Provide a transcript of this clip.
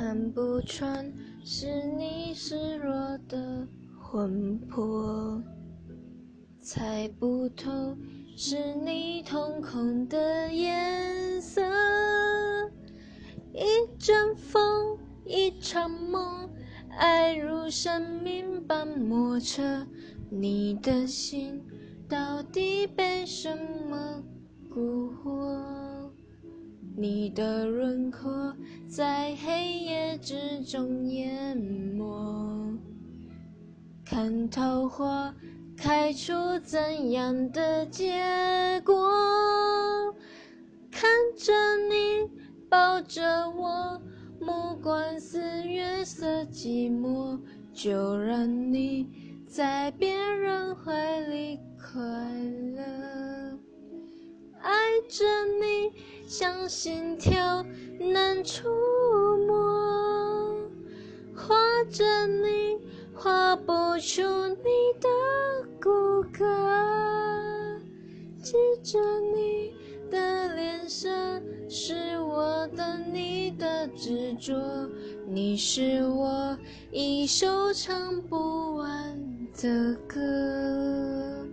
看不穿是你失落的魂魄，猜不透是你瞳孔的颜色。一阵风，一场梦，爱如生命般莫测。你的心到底被什么蛊惑？你的轮廓在黑之中淹没。看桃花开出怎样的结果？看着你。抱着我，目光似月色寂寞，就让你在别人怀里快乐。爱着你，像心跳难触，着你，画不出你的骨骼，记着你的脸色。是我的，你的执着，你是我一首唱不完的歌。